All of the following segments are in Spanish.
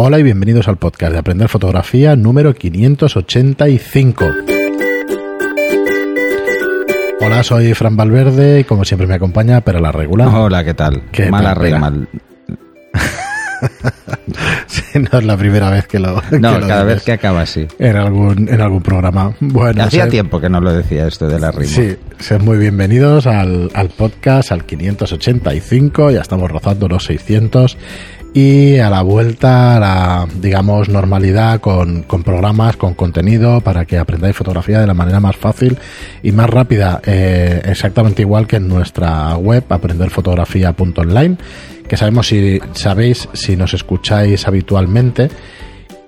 Hola y bienvenidos al podcast de Aprender Fotografía número 585. Hola, soy Fran Valverde y como siempre me acompaña Pera la Regular. Hola, ¿qué tal? ¿Qué Mala rey, mal. Sí, no es la primera vez que lo. No, que lo cada vez que acaba así. En algún, en algún programa. Bueno, Hacía tiempo que no lo decía esto de la rima. Sí, sean muy bienvenidos al, al podcast, al 585, ya estamos rozando los 600 y a la vuelta a la, digamos, normalidad con, con programas, con contenido para que aprendáis fotografía de la manera más fácil y más rápida, eh, exactamente igual que en nuestra web, aprenderfotografía.online, que sabemos si, sabéis, si nos escucháis habitualmente,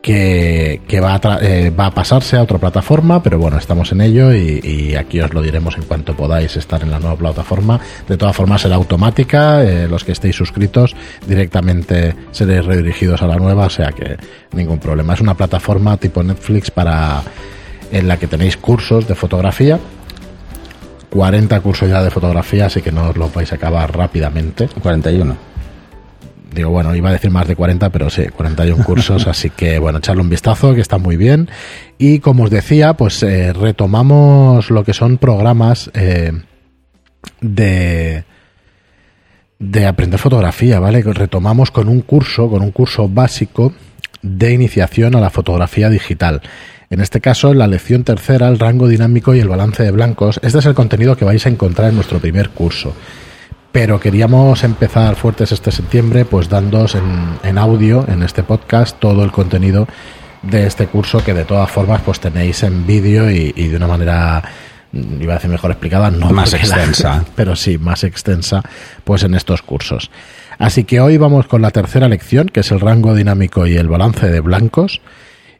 que, va, a eh, va a pasarse a otra plataforma, pero bueno, estamos en ello y, y aquí os lo diremos en cuanto podáis estar en la nueva plataforma. De todas formas será automática, eh, los que estéis suscritos directamente seréis redirigidos a la nueva, o sea que ningún problema. Es una plataforma tipo Netflix para en la que tenéis cursos de fotografía. 40 cursos ya de fotografía, así que no os lo vais a acabar rápidamente. 41. Digo, bueno, iba a decir más de 40, pero sí, 41 cursos, así que bueno, echarle un vistazo, que está muy bien. Y como os decía, pues eh, retomamos lo que son programas eh, de, de aprender fotografía, ¿vale? Retomamos con un curso, con un curso básico de iniciación a la fotografía digital. En este caso, la lección tercera, el rango dinámico y el balance de blancos. Este es el contenido que vais a encontrar en nuestro primer curso pero queríamos empezar fuertes este septiembre pues dándos en, en audio en este podcast todo el contenido de este curso que de todas formas pues tenéis en vídeo y, y de una manera mm, iba a decir mejor explicada no Más la- extensa. pero sí más extensa pues en estos cursos así que hoy vamos con la tercera lección que es el rango dinámico y el balance de blancos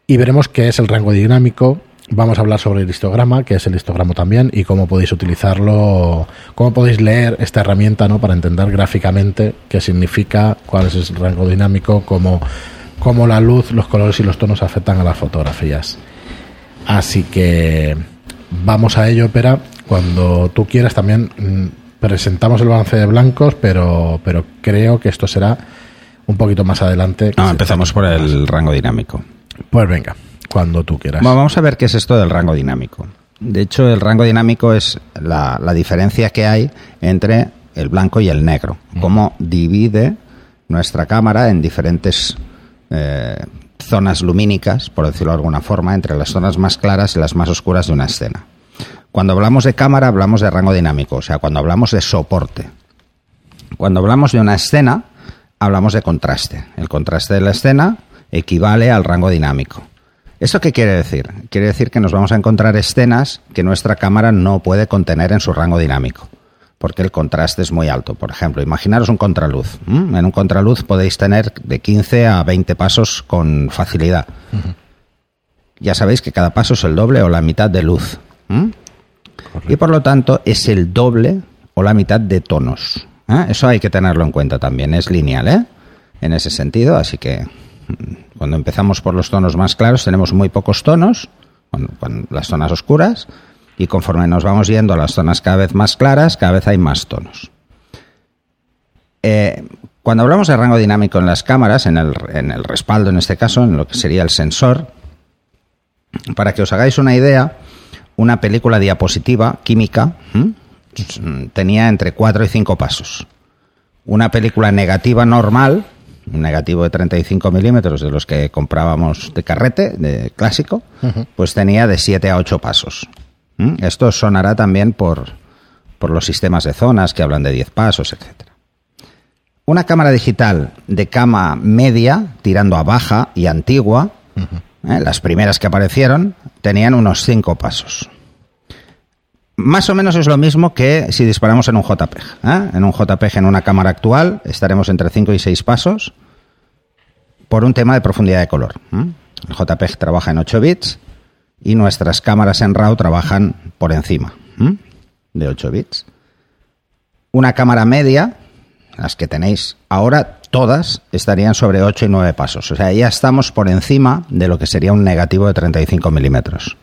y veremos qué es el rango dinámico. Vamos a hablar sobre el histograma, que es el histograma también, y cómo podéis utilizarlo, cómo podéis leer esta herramienta ¿no? para entender gráficamente qué significa, cuál es el rango dinámico, cómo, cómo la luz, los colores y los tonos afectan a las fotografías. Así que vamos a ello, Pera. Cuando tú quieras también mm, presentamos el balance de blancos, pero, pero creo que esto será un poquito más adelante. No, empezamos por el rango dinámico. Pues venga, cuando tú quieras. Bueno, vamos a ver qué es esto del rango dinámico. De hecho, el rango dinámico es la, la diferencia que hay entre el blanco y el negro. Cómo divide nuestra cámara en diferentes eh, zonas lumínicas, por decirlo de alguna forma, entre las zonas más claras y las más oscuras de una escena. Cuando hablamos de cámara, hablamos de rango dinámico, o sea, cuando hablamos de soporte. Cuando hablamos de una escena, hablamos de contraste. El contraste de la escena equivale al rango dinámico. ¿Esto qué quiere decir? Quiere decir que nos vamos a encontrar escenas que nuestra cámara no puede contener en su rango dinámico, porque el contraste es muy alto. Por ejemplo, imaginaros un contraluz. ¿m? En un contraluz podéis tener de 15 a 20 pasos con facilidad. Ya sabéis que cada paso es el doble o la mitad de luz. ¿m? Y por lo tanto es el doble o la mitad de tonos. ¿eh? Eso hay que tenerlo en cuenta también. Es lineal, ¿eh? En ese sentido, así que mm, cuando empezamos por los tonos más claros tenemos muy pocos tonos, con, las zonas oscuras, y conforme nos vamos yendo a las zonas cada vez más claras, cada vez hay más tonos. Eh, cuando hablamos de rango dinámico en las cámaras, en el, en el respaldo en este caso, en lo que sería el sensor, para que os hagáis una idea, una película diapositiva química ¿m? tenía entre 4 y 5 pasos. Una película negativa normal, un negativo de 35 milímetros de los que comprábamos de carrete, de clásico, pues tenía de 7 a 8 pasos. ¿m? Esto sonará también por, por los sistemas de zonas que hablan de 10 pasos, etcétera. Una cámara digital de cama media, tirando a baja y antigua, ¿eh? las primeras que aparecieron, tenían unos 5 pasos. Más o menos es lo mismo que si disparamos en un JPEG. ¿eh? En un JPEG en una cámara actual estaremos entre 5 y 6 pasos por un tema de profundidad de color. El JPEG trabaja en 8 bits y nuestras cámaras en RAW trabajan por encima de 8 bits. Una cámara media, las que tenéis ahora, todas estarían sobre 8 y 9 pasos. O sea, ya estamos por encima de lo que sería un negativo de 35 milímetros.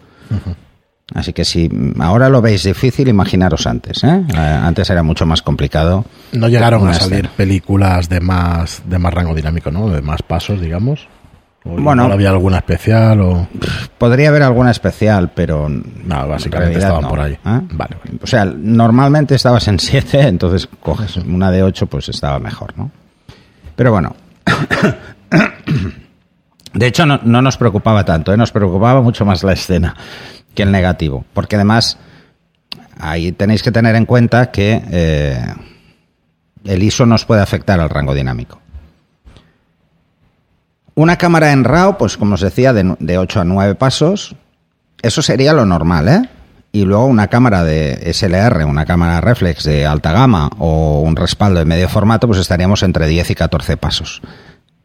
Así que si ahora lo veis difícil, imaginaros antes. ¿eh? Eh, Antes era mucho más complicado. No llegaron a salir escena. películas de más, de más rango dinámico, ¿no? De más pasos, digamos. ¿O Bueno. igual había alguna especial o...? Podría haber alguna especial, pero No, básicamente estaban no. por ahí. ¿Eh? Vale, vale. O sea, normalmente estabas en 7, entonces coges una de 8, pues estaba mejor, ¿no? Pero bueno. De hecho, no, no nos preocupaba tanto, ¿eh? nos preocupaba mucho más la escena que el negativo. Porque además, ahí tenéis que tener en cuenta que eh, el ISO nos puede afectar al rango dinámico. Una cámara en RAW, pues como os decía, de, de 8 a 9 pasos, eso sería lo normal, ¿eh? Y luego una cámara de SLR, una cámara reflex de alta gama o un respaldo de medio formato, pues estaríamos entre 10 y 14 pasos.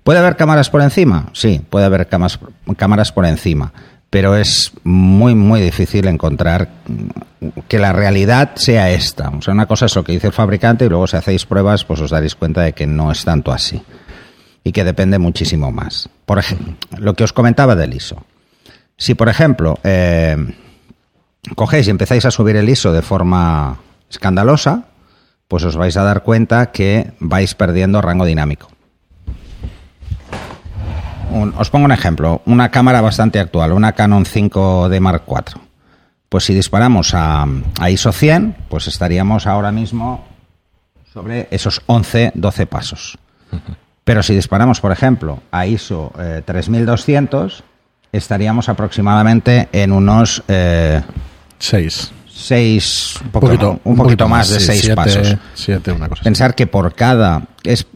¿Puede haber cámaras por encima? Sí, puede haber cámaras por encima, pero es muy, muy difícil encontrar que la realidad sea esta. O sea, una cosa es lo que dice el fabricante y luego si hacéis pruebas, pues os daréis cuenta de que no es tanto así y que depende muchísimo más. Por ejemplo, lo que os comentaba del ISO. Si, por ejemplo, eh, cogéis y empezáis a subir el ISO de forma escandalosa, pues os vais a dar cuenta que vais perdiendo rango dinámico. Un- os pongo un ejemplo, una cámara bastante actual, una Canon 5D Mark IV. Pues si disparamos a, a ISO 100, pues estaríamos ahora mismo sobre esos 11, 12 pasos. Pero si disparamos, por ejemplo, a ISO eh, 3200, estaríamos aproximadamente en unos eh, Seis. 6, un, poquito, un poquito más de sí, 6 siete, pasos. Siete, una cosa así. Pensar que por cada... Es,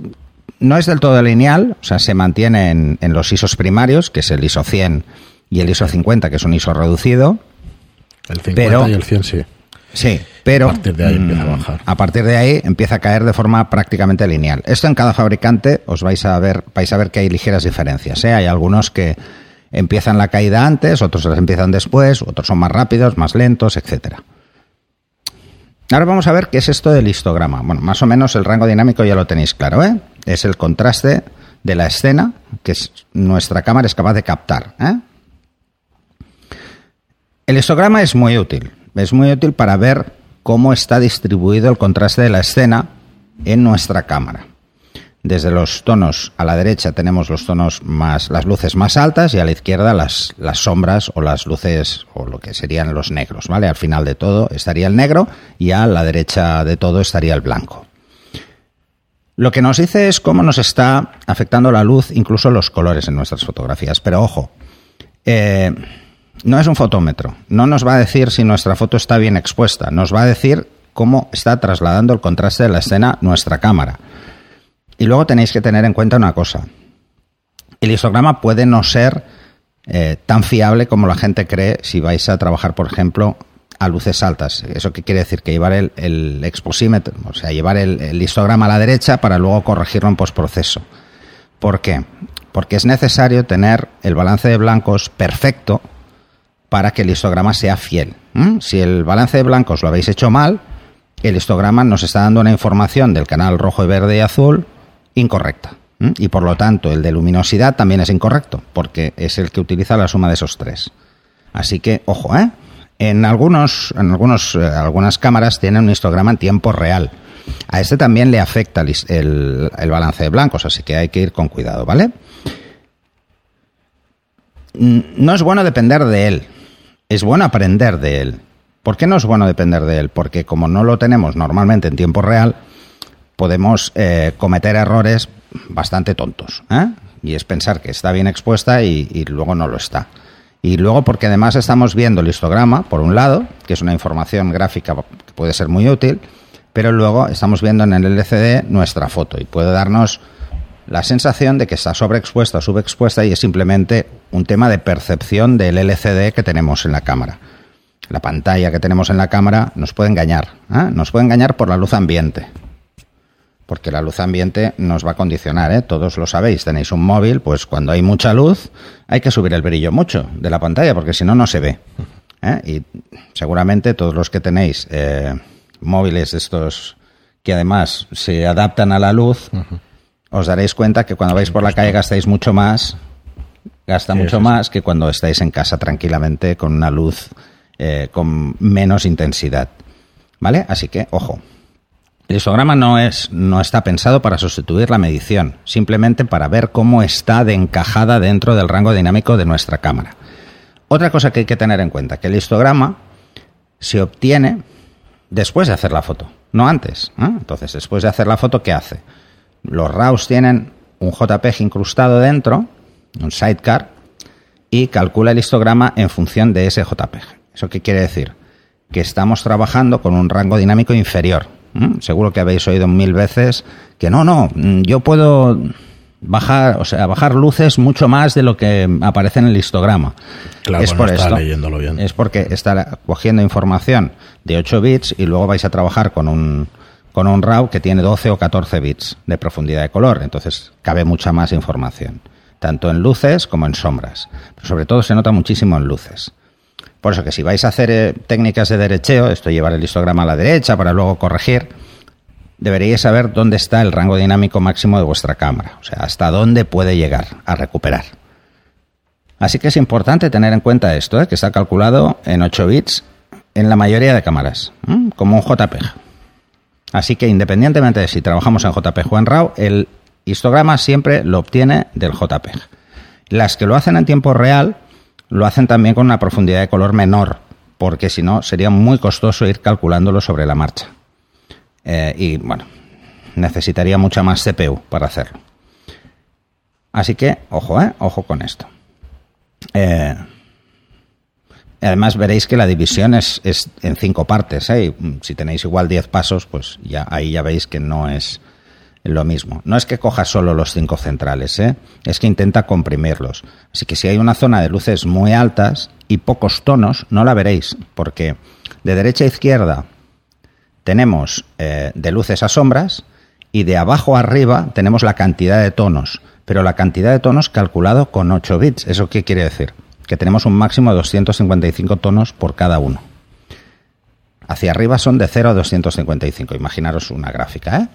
no es del todo lineal, o sea, se mantiene en, en los ISOs primarios, que es el ISO 100 y el ISO 50, que es un ISO reducido. El 50 pero- y el 100 sí. Sí, pero A partir de ahí empieza a mm, bajar. A partir de ahí empieza a caer de forma prácticamente lineal. Esto en cada fabricante os vais a ver, vais a ver que hay ligeras diferencias. ¿eh? Hay algunos que empiezan la caída antes, otros las empiezan después, otros son más rápidos, más lentos, etcétera. Ahora vamos a ver qué es esto del histograma. Bueno, más o menos el rango dinámico ya lo tenéis claro, ¿eh? Es el contraste de la escena que es- nuestra cámara es capaz de captar, ¿eh? El histograma es muy útil. Es muy útil para ver cómo está distribuido el contraste de la escena en nuestra cámara. Desde los tonos a la derecha tenemos los tonos más, las luces más altas y a la izquierda las, las sombras o las luces o lo que serían los negros, ¿vale? Al final de todo estaría el negro y a la derecha de todo estaría el blanco. Lo que nos dice es cómo nos está afectando la luz, incluso los colores en nuestras fotografías. Pero ojo, eh, no es un fotómetro. No nos va a decir si nuestra foto está bien expuesta. Nos va a decir cómo está trasladando el contraste de la escena nuestra cámara. Y luego tenéis que tener en cuenta una cosa. El histograma puede no ser eh, tan fiable como la gente cree si vais a trabajar, por ejemplo, a luces altas. ¿Eso qué quiere decir? Que llevar el, exposímetro, o sea, llevar el, histograma a la derecha para luego corregirlo en postproceso. ¿Por qué? Porque es necesario tener el balance de blancos perfecto para que el histograma sea fiel. ¿m? Si el balance de blancos lo habéis hecho mal, el histograma nos está dando una información del canal rojo, y verde y azul incorrecta. Y por lo tanto, el de luminosidad también es incorrecto, porque es el que utiliza la suma de esos tres. Así que, ojo, ¿eh? En, algunos, en algunos, eh, algunas cámaras tienen un histograma en tiempo real. A este también le afecta el, el- balance de blancos, así que hay que ir con cuidado, ¿vale? No es bueno depender de él, es bueno aprender de él. ¿Por qué no es bueno depender de él? Porque como no lo tenemos normalmente en tiempo real, podemos eh, cometer errores bastante tontos. ¿eh? Y es pensar que está bien expuesta y, luego no lo está. Y luego porque además estamos viendo el histograma, por un lado, que es una información gráfica que puede ser muy útil, pero luego estamos viendo en el LCD nuestra foto y puede darnos la sensación de que está sobreexpuesta o subexpuesta y es simplemente un tema de percepción del LCD que tenemos en la cámara. La pantalla que tenemos en la cámara nos puede engañar, ¿eh? nos puede engañar por la luz ambiente, porque la luz ambiente nos va a condicionar, ¿eh? todos lo sabéis, tenéis un móvil, pues cuando hay mucha luz hay que subir el brillo mucho de la pantalla, porque si no, no se ve. ¿eh? Y seguramente todos los que tenéis eh, móviles de estos que además se adaptan a la luz, os daréis cuenta que cuando vais por la calle gastáis mucho más, gasta Sí, mucho sí, más que cuando estáis en casa tranquilamente con una luz eh, con menos intensidad. ¿Vale? Así que, ojo. El histograma no, es, no está pensado para sustituir la medición, simplemente para ver cómo está de encajada dentro del rango dinámico de nuestra cámara. Otra cosa que hay que tener en cuenta, que el histograma se obtiene después de hacer la foto, no antes. ¿eh? Entonces, después de hacer la foto, ¿qué hace? Los RAWs tienen un JPEG incrustado dentro, un sidecar, y calcula el histograma en función de ese JPEG. ¿Eso qué quiere decir? Que estamos trabajando con un rango dinámico inferior. Seguro que habéis oído mil veces que no, no, yo puedo bajar, o sea, bajar luces mucho más de lo que aparece en el histograma. Claro, es no por está esto. leyéndolo bien. Es porque está cogiendo información de 8 bits y luego vais a trabajar con un con un RAW que tiene 12 o 14 bits de profundidad de color, entonces cabe mucha más información, tanto en luces como en sombras. Pero sobre todo se nota muchísimo en luces. Por eso que si vais a hacer eh, técnicas de derecheo, esto llevar el histograma a la derecha para luego corregir, deberíais saber dónde está el rango dinámico máximo de vuestra cámara, o sea, hasta dónde puede llegar a recuperar. Así que es importante tener en cuenta esto, ¿eh? que está calculado en 8 bits en la mayoría de cámaras, como un JPEG. Así que independientemente de si trabajamos en JPEG o en RAW, el histograma siempre lo obtiene del JPEG. Las que lo hacen en tiempo real lo hacen también con una profundidad de color menor, porque si no sería muy costoso ir calculándolo sobre la marcha. Eh, y bueno, necesitaría mucha más CPU para hacerlo. Así que, ojo, ¿eh? Ojo con esto. Eh, además veréis que la división es, es en cinco partes. ¿eh? Si tenéis igual 10 pasos, pues ya ahí ya veis que no es lo mismo. No es que coja solo los cinco centrales, ¿eh? es que intenta comprimirlos. Así que si hay una zona de luces muy altas y pocos tonos, no la veréis, porque de derecha a izquierda tenemos eh, de luces a sombras y de abajo a arriba tenemos la cantidad de tonos, pero la cantidad de tonos calculado con 8 bits. ¿Eso qué quiere decir? Que tenemos un máximo de 255 tonos por cada uno. Hacia arriba son de 0 a 255. Imaginaros una gráfica, ¿eh?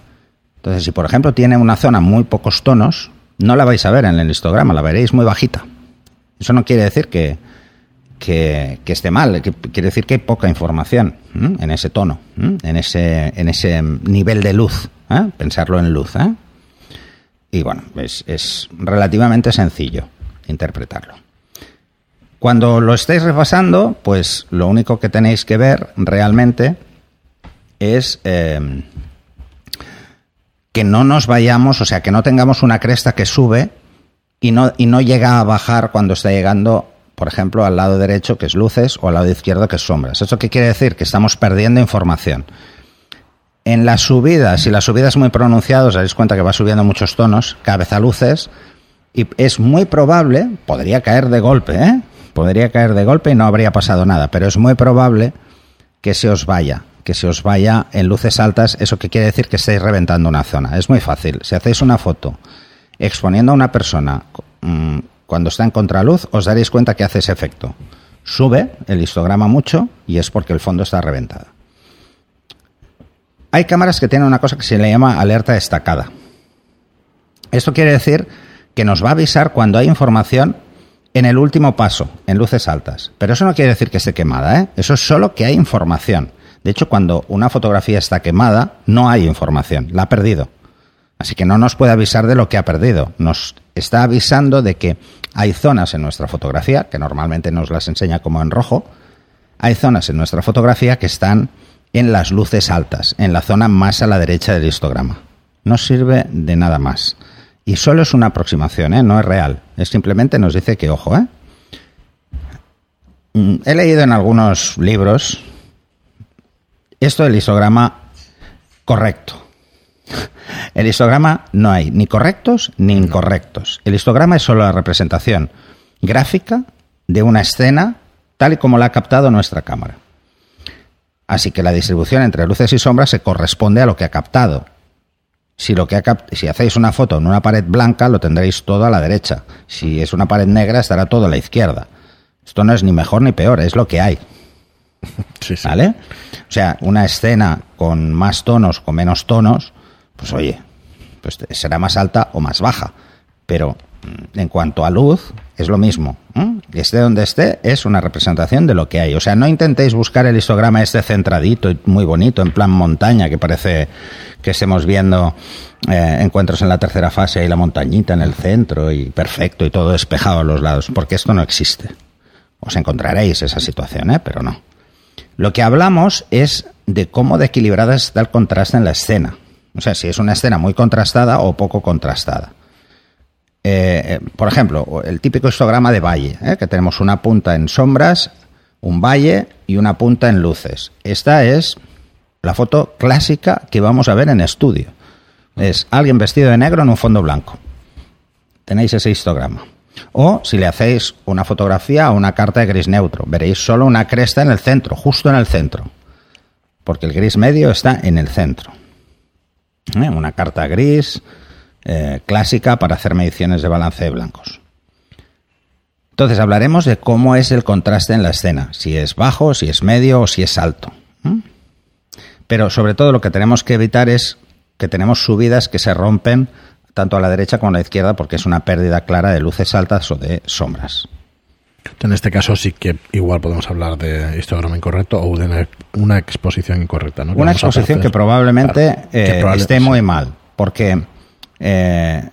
Entonces, si por ejemplo tiene una zona muy pocos tonos, no la vais a ver en el histograma, la veréis muy bajita. Eso no quiere decir que, que, esté mal, quiere decir que hay poca información en ese tono, en ese, en ese nivel de luz. ¿eh? Pensarlo en luz. ¿eh? Y bueno, es, es relativamente sencillo interpretarlo. Cuando lo estéis repasando, pues lo único que tenéis que ver realmente es eh, que no nos vayamos, o sea, que no tengamos una cresta que sube y no, y no llega a bajar cuando está llegando, por ejemplo, al lado derecho, que es luces, o al lado izquierdo, que es sombras. ¿Eso qué quiere decir? Que estamos perdiendo información. En la subida, si la subida es muy pronunciada, os daréis cuenta que va subiendo muchos tonos, cabeza luces, y es muy probable, podría caer de golpe, ¿eh? Podría caer de golpe y no habría pasado nada, pero es muy probable que se os vaya, que se os vaya en luces altas, eso que quiere decir que estáis reventando una zona. Es muy fácil. Si hacéis una foto exponiendo a una persona mmm, cuando está en contraluz, os daréis cuenta que hace ese efecto. Sube el histograma mucho y es porque el fondo está reventado. Hay cámaras que tienen una cosa que se le llama alerta destacada. Esto quiere decir que nos va a avisar cuando hay información en el último paso, en luces altas. Pero eso no quiere decir que esté quemada, ¿eh? Eso es solo que hay información. De hecho, cuando una fotografía está quemada, no hay información, la ha perdido. Así que no nos puede avisar de lo que ha perdido. Nos está avisando de que hay zonas en nuestra fotografía, que normalmente nos las enseña como en rojo, hay zonas en nuestra fotografía que están en las luces altas, en la zona más a la derecha del histograma. No sirve de nada más. Y solo es una aproximación, ¿eh? no es real. Es simplemente nos dice que, ojo, ¿eh? He leído en algunos libros esto del histograma correcto. El histograma no hay ni correctos ni incorrectos. El histograma es solo la representación gráfica de una escena tal y como la ha captado nuestra cámara. Así que la distribución entre luces y sombras se corresponde a lo que ha captado. Si, lo que ha si hacéis una foto en una pared blanca, lo tendréis todo a la derecha. Si es una pared negra, estará todo a la izquierda. Esto no es ni mejor ni peor, es lo que hay. ¿Vale? O sea, una escena con más tonos, con menos tonos, pues oye, pues será más alta o más baja. Pero en cuanto a luz, es lo mismo. ¿eh? Esté donde esté, es una representación de lo que hay. O sea, no intentéis buscar el histograma este centradito y muy bonito, en plan montaña, que parece que estemos viendo eh, encuentros en la tercera fase y la montañita en el centro y perfecto y todo despejado a los lados, porque esto no existe. Os encontraréis esa situación, ¿eh? pero no. Lo que hablamos es de cómo de equilibrada está el contraste en la escena. O sea, si es una escena muy contrastada o poco contrastada. Eh, por ejemplo, el típico histograma de valle, ¿eh? que tenemos una punta en sombras, un valle y una punta en luces. Esta es la foto clásica que vamos a ver en estudio. Es alguien vestido de negro en un fondo blanco. Tenéis ese histograma. O si le hacéis una fotografía o una carta de gris neutro, veréis solo una cresta en el centro, justo en el centro. Porque el gris medio está en el centro. ¿Eh? Una carta gris, eh, clásica para hacer mediciones de balance de blancos. Entonces hablaremos de cómo es el contraste en la escena, si es bajo, si es medio o si es alto. Pero sobre todo lo que tenemos que evitar es que tenemos subidas que se rompen tanto a la derecha como a la izquierda porque es una pérdida clara de luces altas o de sombras. En este caso sí que igual podemos hablar de histograma incorrecto o de una exposición incorrecta. ¿no? Una exposición que probablemente eh, esté muy mal, porque eh,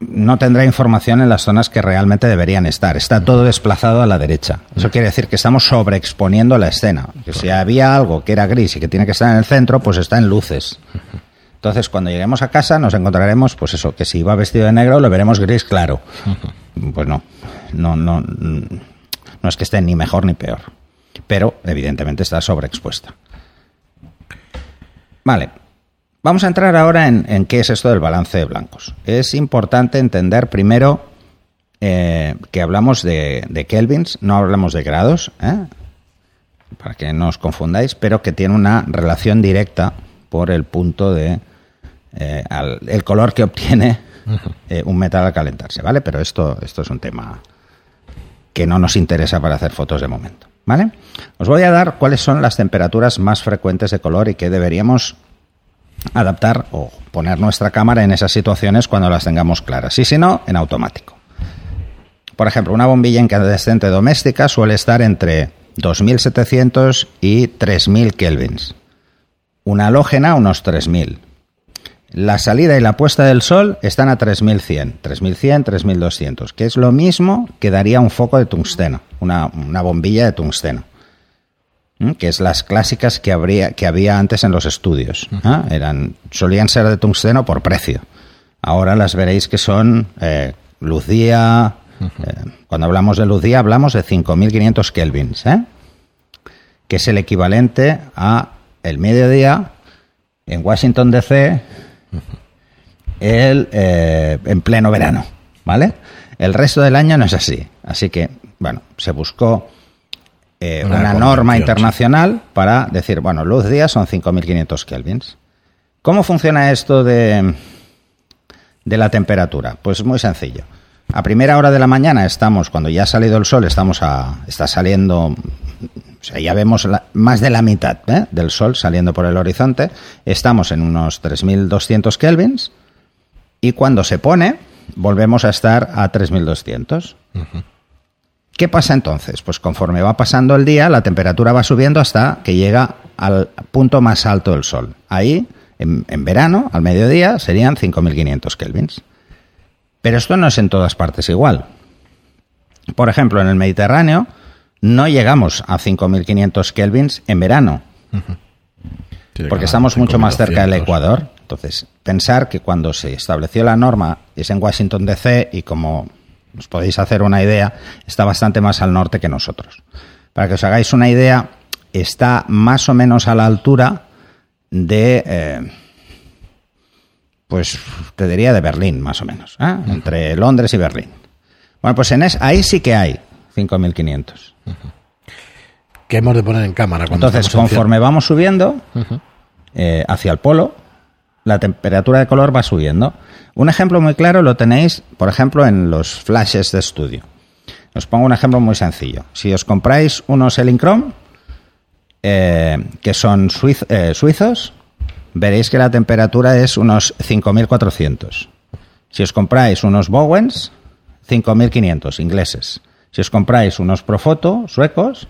no tendrá información en las zonas que realmente deberían estar. Está todo desplazado a la derecha. Eso quiere decir que estamos sobreexponiendo la escena. Que si había algo que era gris y que tiene que estar en el centro, pues está en luces. Entonces, cuando lleguemos a casa, nos encontraremos, pues eso, que si va vestido de negro, lo veremos gris claro. Pues no, no, no, no es que esté ni mejor ni peor. Pero, evidentemente, está sobreexpuesta. Vale, Vamos a entrar ahora en, qué es esto del balance de blancos. Es importante entender primero eh, que hablamos de, kelvins, no hablamos de grados, ¿eh? para que no os confundáis, pero que tiene una relación directa por el punto de eh, el color que obtiene un metal al calentarse, ¿vale? Pero esto, esto es un tema que no nos interesa para hacer fotos de momento, ¿vale? Os voy a dar cuáles son las temperaturas más frecuentes de color y que deberíamos adaptar o poner nuestra cámara en esas situaciones cuando las tengamos claras. Y si no, en automático. Por ejemplo, una bombilla incandescente doméstica suele estar entre 2700 y 3000 kelvins. Una halógena, unos 3000. La salida y la puesta del sol están a 3100, 3100, 3200, que es lo mismo que daría un foco de tungsteno, una, una bombilla de tungsteno que es las clásicas que, habría, que había antes en los estudios. Eran, solían ser de tungsteno por precio. Ahora las veréis que son eh, luz día. Eh, cuando hablamos de luz día hablamos de 5.500 kelvins, ¿eh? que es el equivalente a el mediodía en Washington DC el, en pleno verano, ¿vale? El resto del año no es así. Así que, bueno, se buscó eh, una, norma internacional para decir, bueno, luz día son 5.500 kelvins. ¿Cómo funciona esto de, de la temperatura? Pues muy sencillo. A primera hora de la mañana estamos, cuando ya ha salido el sol, estamos a, está saliendo, o sea, ya vemos más de la mitad ¿eh? del sol saliendo por el horizonte, estamos en unos 3.200 kelvins y cuando se pone, volvemos a estar a 3.200. ¿Qué pasa entonces? Pues conforme va pasando el día, la temperatura va subiendo hasta que llega al punto más alto del Sol. Ahí, en, verano, al mediodía, serían 5.500 kelvins. Pero esto no es en todas partes igual. Por ejemplo, en el Mediterráneo no llegamos a 5.500 kelvins en verano. Porque estamos mucho más cerca del Ecuador. Entonces, pensar que cuando se estableció la norma es en Washington DC y como os podéis hacer una idea, está bastante más al norte que nosotros. Para que os hagáis una idea, está más o menos a la altura de, eh, pues te diría de Berlín, más o menos, ¿eh? entre Londres y Berlín. Bueno, pues en es, ahí sí que hay 5.500. ¿Qué hemos de poner en cámara? Entonces, conforme vamos subiendo eh, hacia el polo, la temperatura de color va subiendo. Un ejemplo muy claro lo tenéis, por ejemplo, en los flashes de estudio. Os pongo un ejemplo muy sencillo. Si os compráis unos Elincrom, eh, que son eh, suizos, veréis que la temperatura es unos 5400. Si os compráis unos Bowens, 5.500 ingleses. Si os compráis unos Profoto suecos,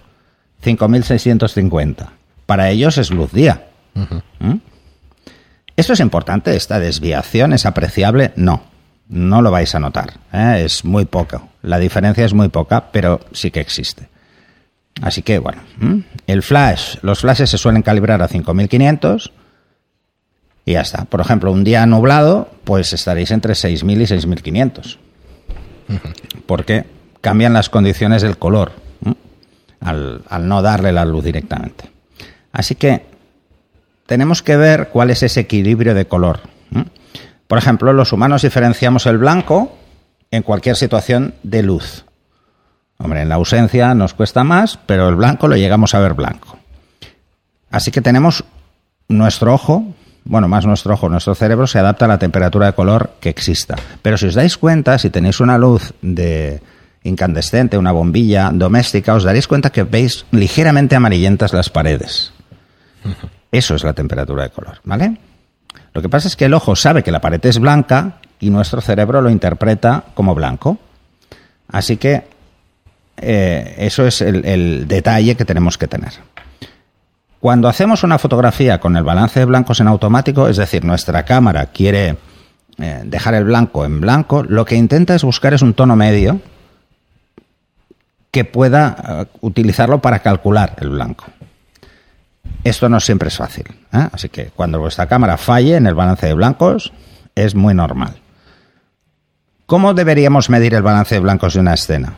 5.650. Para ellos es luz día. ¿Mm? ¿Esto es importante? ¿Esta desviación es apreciable? No, no lo vais a notar. ¿eh? Es muy poco. La diferencia es muy poca, pero sí que existe. Así que, bueno, el flash, los flashes se suelen calibrar a 5500 y ya está. Por ejemplo, un día nublado, pues estaréis entre 6000 y 6500. Porque cambian las condiciones del color al, no darle la luz directamente. Así que tenemos que ver cuál es ese equilibrio de color. Por ejemplo, los humanos diferenciamos el blanco en cualquier situación de luz. Hombre, en la ausencia nos cuesta más, pero el blanco lo llegamos a ver blanco. Así que tenemos nuestro ojo, bueno, más nuestro ojo, nuestro cerebro se adapta a la temperatura de color que exista. Pero si os dais cuenta, si tenéis una luz de incandescente, una bombilla doméstica, os daréis cuenta que veis ligeramente amarillentas las paredes. Eso es la temperatura de color, ¿vale? Lo que pasa es que el ojo sabe que la pared es blanca y nuestro cerebro lo interpreta como blanco. Así que eh, eso es el, detalle que tenemos que tener. Cuando hacemos una fotografía con el balance de blancos en automático, es decir, nuestra cámara quiere eh, dejar el blanco en blanco, lo que intenta es buscar es un tono medio que pueda eh, utilizarlo para calcular el blanco. Esto no siempre es fácil, así que cuando vuestra cámara falle en el balance de blancos es muy normal. ¿Cómo deberíamos medir el balance de blancos de una escena?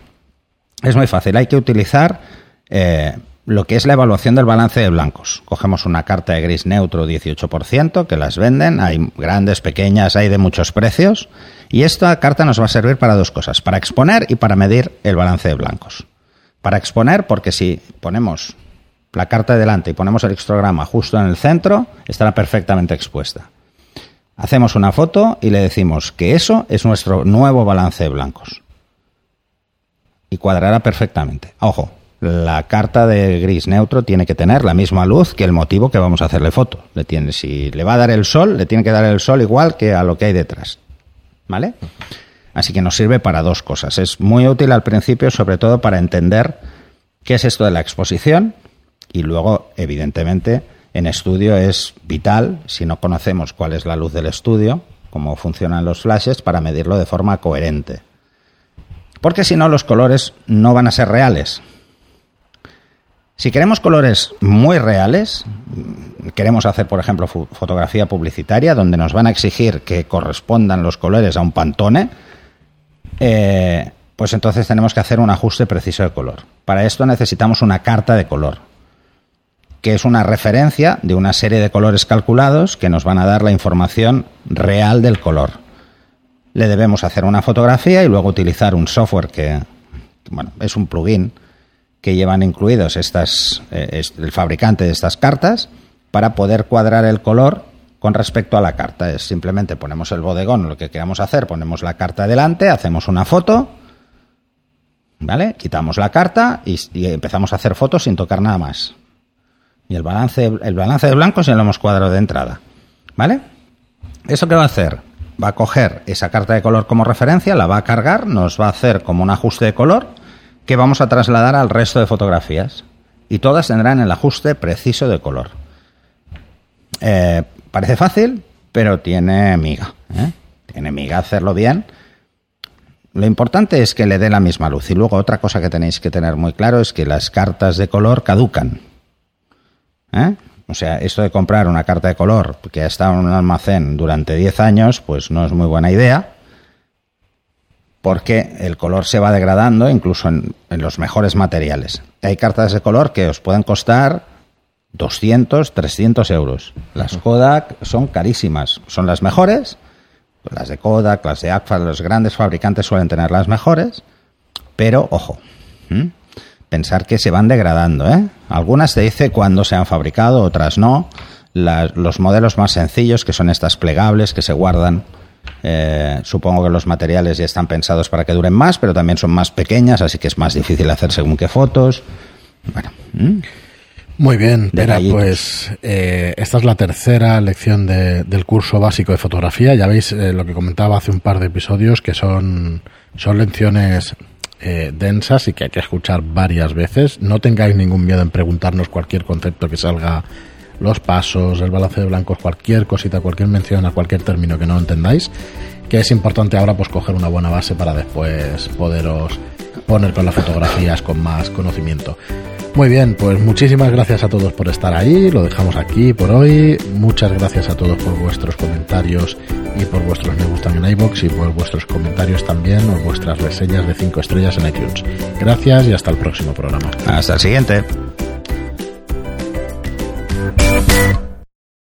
Es muy fácil, hay que utilizar eh, lo que es la evaluación del balance de blancos. Cogemos una carta de gris neutro 18%, que las venden, hay grandes, pequeñas, hay de muchos precios, y esta carta nos va a servir para dos cosas, para exponer y para medir el balance de blancos. Para exponer, porque si ponemos la carta delante y ponemos el histograma justo en el centro, estará perfectamente expuesta. Hacemos una foto y le decimos que eso es nuestro nuevo balance de blancos y cuadrará perfectamente. Ojo, la carta de gris neutro tiene que tener la misma luz que el motivo que vamos a hacerle foto. Le tiene, si le va a dar el sol, le tiene que dar el sol igual que a lo que hay detrás. ¿Vale? Así que nos sirve para dos cosas. Es muy útil al principio, sobre todo para entender qué es esto de la exposición y luego, evidentemente, en estudio es vital, si no conocemos cuál es la luz del estudio, cómo funcionan los flashes, para medirlo de forma coherente porque si no los colores no van a ser reales. Si queremos colores muy reales, queremos hacer, por ejemplo, fotografía publicitaria, donde nos van a exigir que correspondan los colores a un pantone, eh, pues entonces tenemos que hacer un ajuste preciso de color. Para esto necesitamos una carta de color, que es una referencia de una serie de colores calculados que nos van a dar la información real del color le debemos hacer una fotografía y luego utilizar un software que, bueno, es un plugin que llevan incluidos estas, eh, el fabricante de estas cartas para poder cuadrar el color con respecto a la carta. Es simplemente ponemos el bodegón, lo que queramos hacer, ponemos la carta delante, hacemos una foto, ¿vale? Quitamos la carta y, y empezamos a hacer fotos sin tocar nada más. Y el balance, el balance de blancos ya lo hemos cuadrado de entrada, ¿vale? ¿Eso qué va a hacer? va a coger esa carta de color como referencia, la va a cargar, nos va a hacer como un ajuste de color que vamos a trasladar al resto de fotografías. Y todas tendrán el ajuste preciso de color. Eh, parece fácil, pero tiene miga. ¿eh? Tiene miga hacerlo bien. Lo importante es que le dé la misma luz. Y luego otra cosa que tenéis que tener muy claro es que las cartas de color caducan. ¿eh? O sea, esto de comprar una carta de color que ha estado en un almacén durante 10 años, pues no es muy buena idea, porque el color se va degradando incluso en, los mejores materiales. Hay cartas de color que os pueden costar 200, 300 euros. Las Kodak son carísimas, son las mejores, las de Kodak, las de Agfa, los grandes fabricantes suelen tener las mejores, pero ojo pensar que se van degradando. ¿eh? Algunas te dice cuándo se han fabricado, otras no. los modelos más sencillos, que son estas plegables, que se guardan. Eh, supongo que los materiales ya están pensados para que duren más, pero también son más pequeñas, así que es más difícil hacer según qué fotos. Bueno. Muy bien, pues eh, esta es la tercera lección del curso básico de fotografía. Ya veis eh, lo que comentaba hace un par de episodios, que son son lecciones eh, densas y que hay que escuchar varias veces. No tengáis ningún miedo en preguntarnos cualquier concepto que salga, los pasos, el balance de blancos, cualquier cosita, cualquier mención a cualquier término que no entendáis, que es importante ahora pues coger una buena base para después poderos poner con las fotografías con más conocimiento. Muy bien, pues muchísimas gracias a todos por estar ahí, lo dejamos aquí por hoy. Muchas gracias a todos por vuestros comentarios y por vuestros me gustan en iBox y por vuestros comentarios también o vuestras reseñas de 5 estrellas en iTunes. Gracias y hasta el próximo programa. Hasta el siguiente. Thank you.